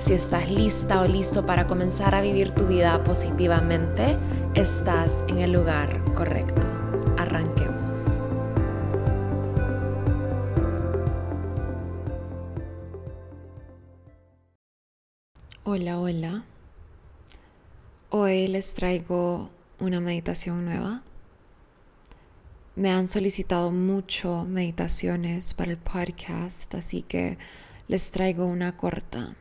Si estás lista o listo para comenzar a vivir tu vida positivamente, estás en el lugar correcto. Arranquemos. Hola, hola. Hoy les traigo una meditación nueva. Me han solicitado mucho meditaciones para el podcast, así que les traigo una corta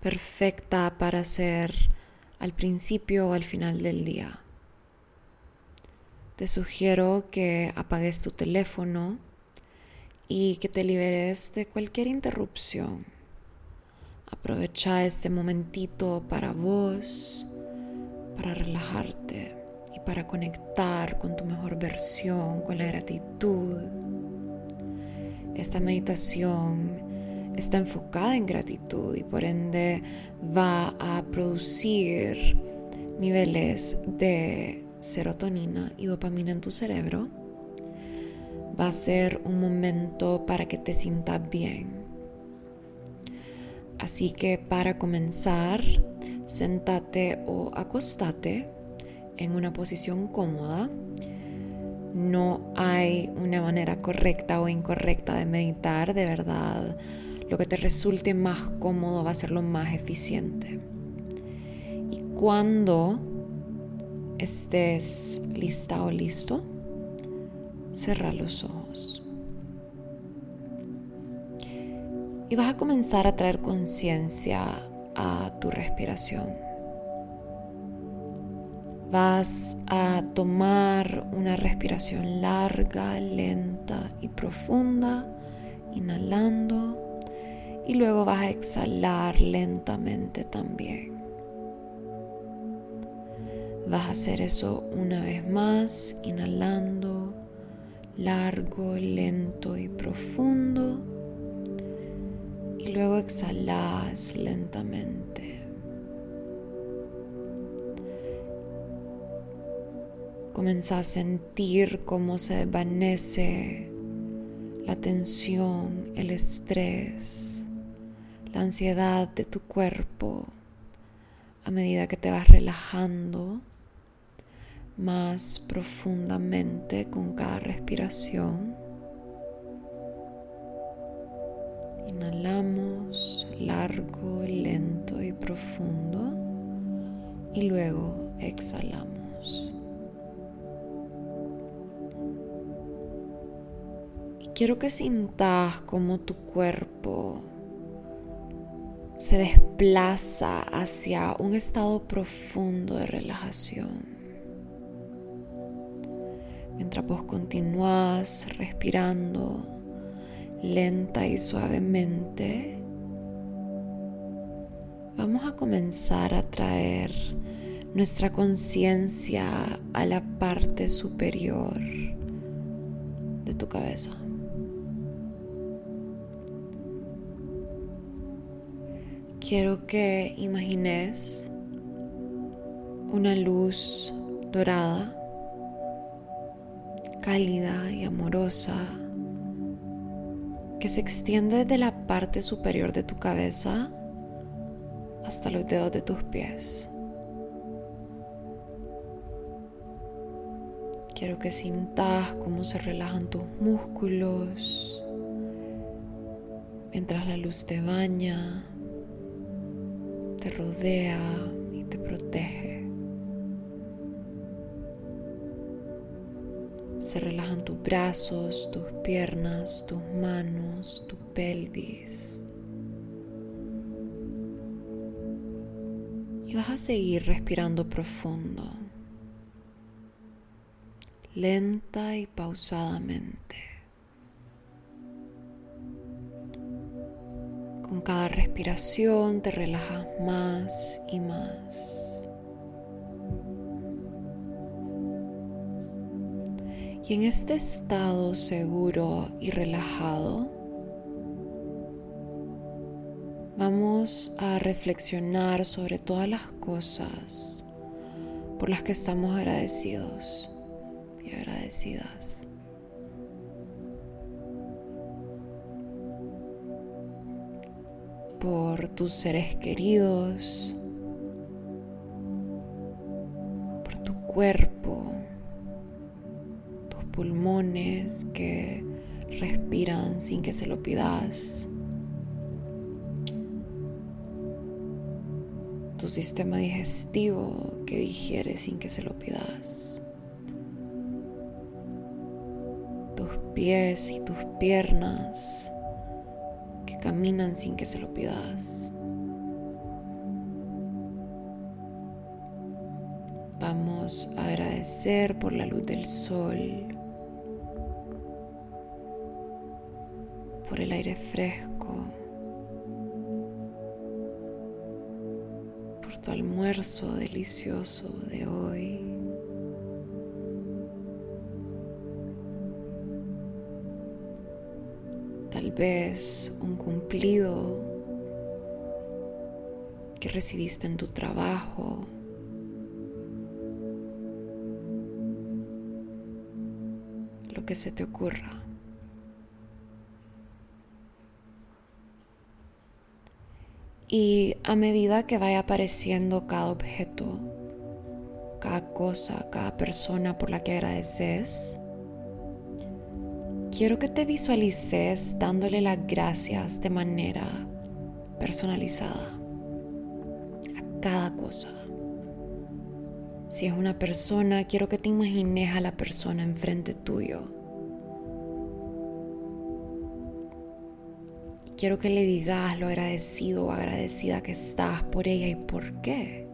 perfecta para hacer al principio o al final del día. Te sugiero que apagues tu teléfono y que te liberes de cualquier interrupción. Aprovecha este momentito para vos, para relajarte y para conectar con tu mejor versión, con la gratitud. Esta meditación está enfocada en gratitud y por ende va a producir niveles de serotonina y dopamina en tu cerebro. Va a ser un momento para que te sientas bien. Así que para comenzar, sentate o acostate en una posición cómoda. No hay una manera correcta o incorrecta de meditar, de verdad lo que te resulte más cómodo va a ser lo más eficiente. Y cuando estés lista o listo, cerra los ojos. Y vas a comenzar a traer conciencia a tu respiración. Vas a tomar una respiración larga, lenta y profunda, inhalando y luego vas a exhalar lentamente también. Vas a hacer eso una vez más, inhalando largo, lento y profundo. Y luego exhalas lentamente. Comienza a sentir cómo se desvanece la tensión, el estrés la ansiedad de tu cuerpo a medida que te vas relajando más profundamente con cada respiración. Inhalamos largo, lento y profundo y luego exhalamos. Y quiero que sintas como tu cuerpo se desplaza hacia un estado profundo de relajación. Mientras vos continúas respirando lenta y suavemente, vamos a comenzar a traer nuestra conciencia a la parte superior de tu cabeza. Quiero que imagines una luz dorada, cálida y amorosa, que se extiende de la parte superior de tu cabeza hasta los dedos de tus pies. Quiero que sintas cómo se relajan tus músculos mientras la luz te baña te rodea y te protege. Se relajan tus brazos, tus piernas, tus manos, tu pelvis. Y vas a seguir respirando profundo, lenta y pausadamente. Cada respiración te relajas más y más. Y en este estado seguro y relajado, vamos a reflexionar sobre todas las cosas por las que estamos agradecidos y agradecidas. Por tus seres queridos, por tu cuerpo, pulmones que respiran sin que se lo pidas. Tu sistema digestivo que digiere sin que se lo pidas. Tus pies y tus piernas caminan sin que se lo pidas. Vamos a agradecer por la luz del sol, por el aire fresco, por tu almuerzo delicioso de hoy. Tal vez un cumplido que recibiste en tu trabajo. Lo que se te ocurra. Y a medida que vaya apareciendo cada objeto, cada cosa, cada persona por la que agradeces, quiero que te visualices dándole las gracias de manera personalizada a cada cosa. Si es una persona, quiero que te imagines a la persona enfrente tuyo Quiero que le digas lo agradecido o agradecida que estás por ella y por qué.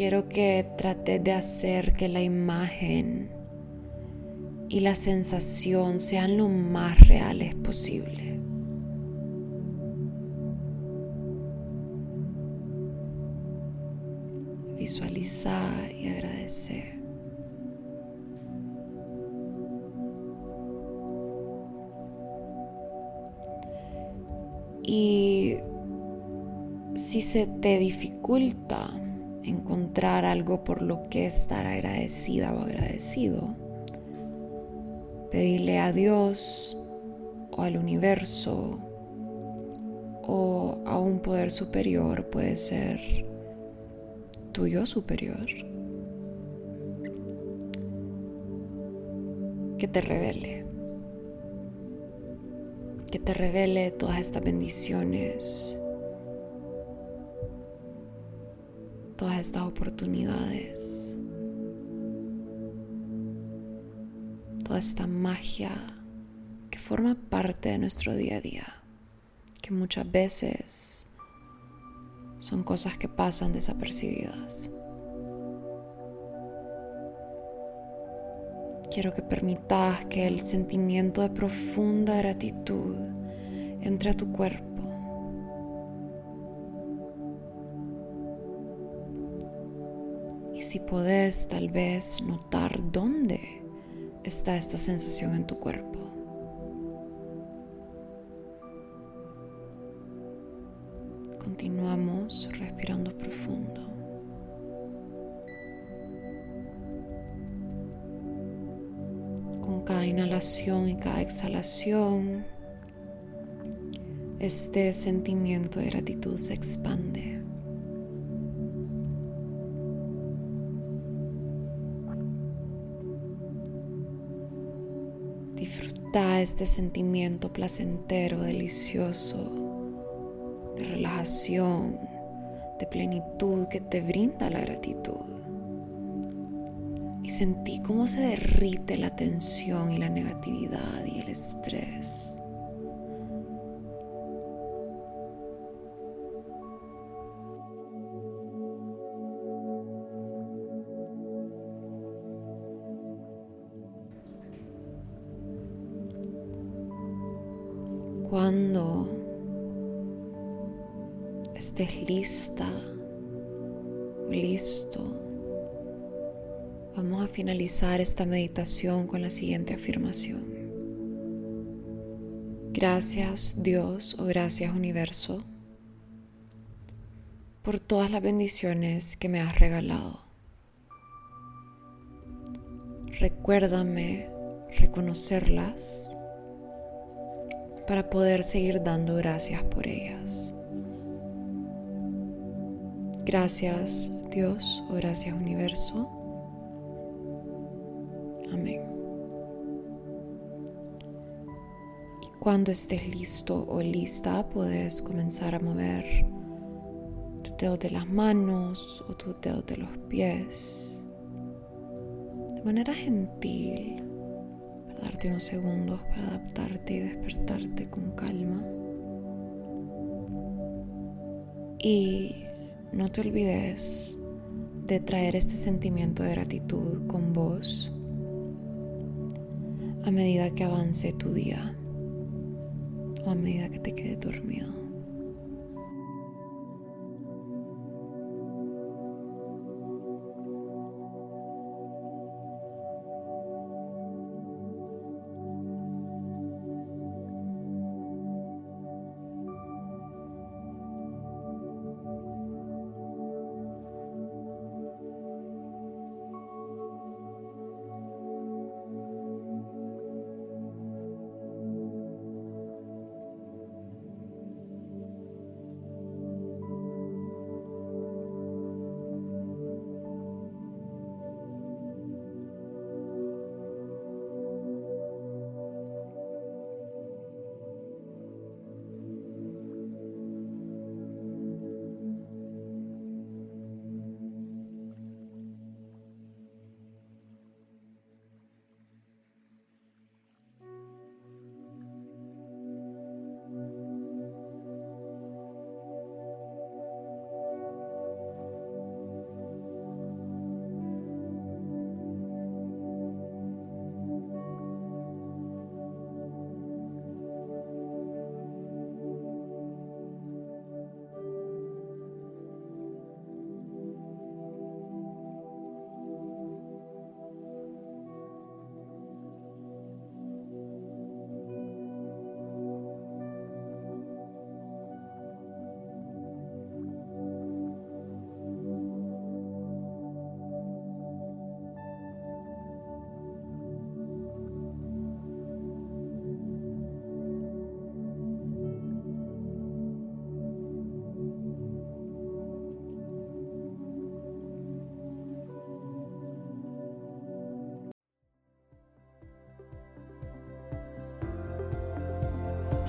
Quiero que trates de hacer que la imagen y la sensación sean lo más reales posible. Visualizar y agradecer. Y si se te dificulta encontrar algo por lo que estar agradecida o agradecido, pedirle a Dios o al universo o a un poder superior puede ser tuyo superior. Que te revele. Que te revele todas estas bendiciones, todas estas oportunidades, toda esta magia que forma parte de nuestro día a día, que muchas veces son cosas que pasan desapercibidas. Quiero que permitas que el sentimiento de profunda gratitud entre a tu cuerpo. Y si podés tal vez notar dónde está esta sensación en tu cuerpo. Continuamos respirando profundo. cada inhalación y cada exhalación, este sentimiento de gratitud se expande. Disfruta este sentimiento placentero, delicioso, de relajación, de plenitud que te brinda la gratitud y sentí cómo se derrite la tensión y la negatividad y el estrés. Cuando estés lista o listo, vamos a finalizar esta meditación con la siguiente afirmación. Gracias Dios o gracias universo por todas las bendiciones que me has regalado. Recuérdame reconocerlas para poder seguir dando gracias por ellas. Gracias Dios o gracias universo. Amén. Y cuando estés listo o lista, puedes comenzar a mover tus dedos de las manos o tus dedos de los pies de manera gentil darte unos segundos para adaptarte y despertarte con calma. Y no te olvides de traer este sentimiento de gratitud con vos a medida que avance tu día o a medida que te quede dormido.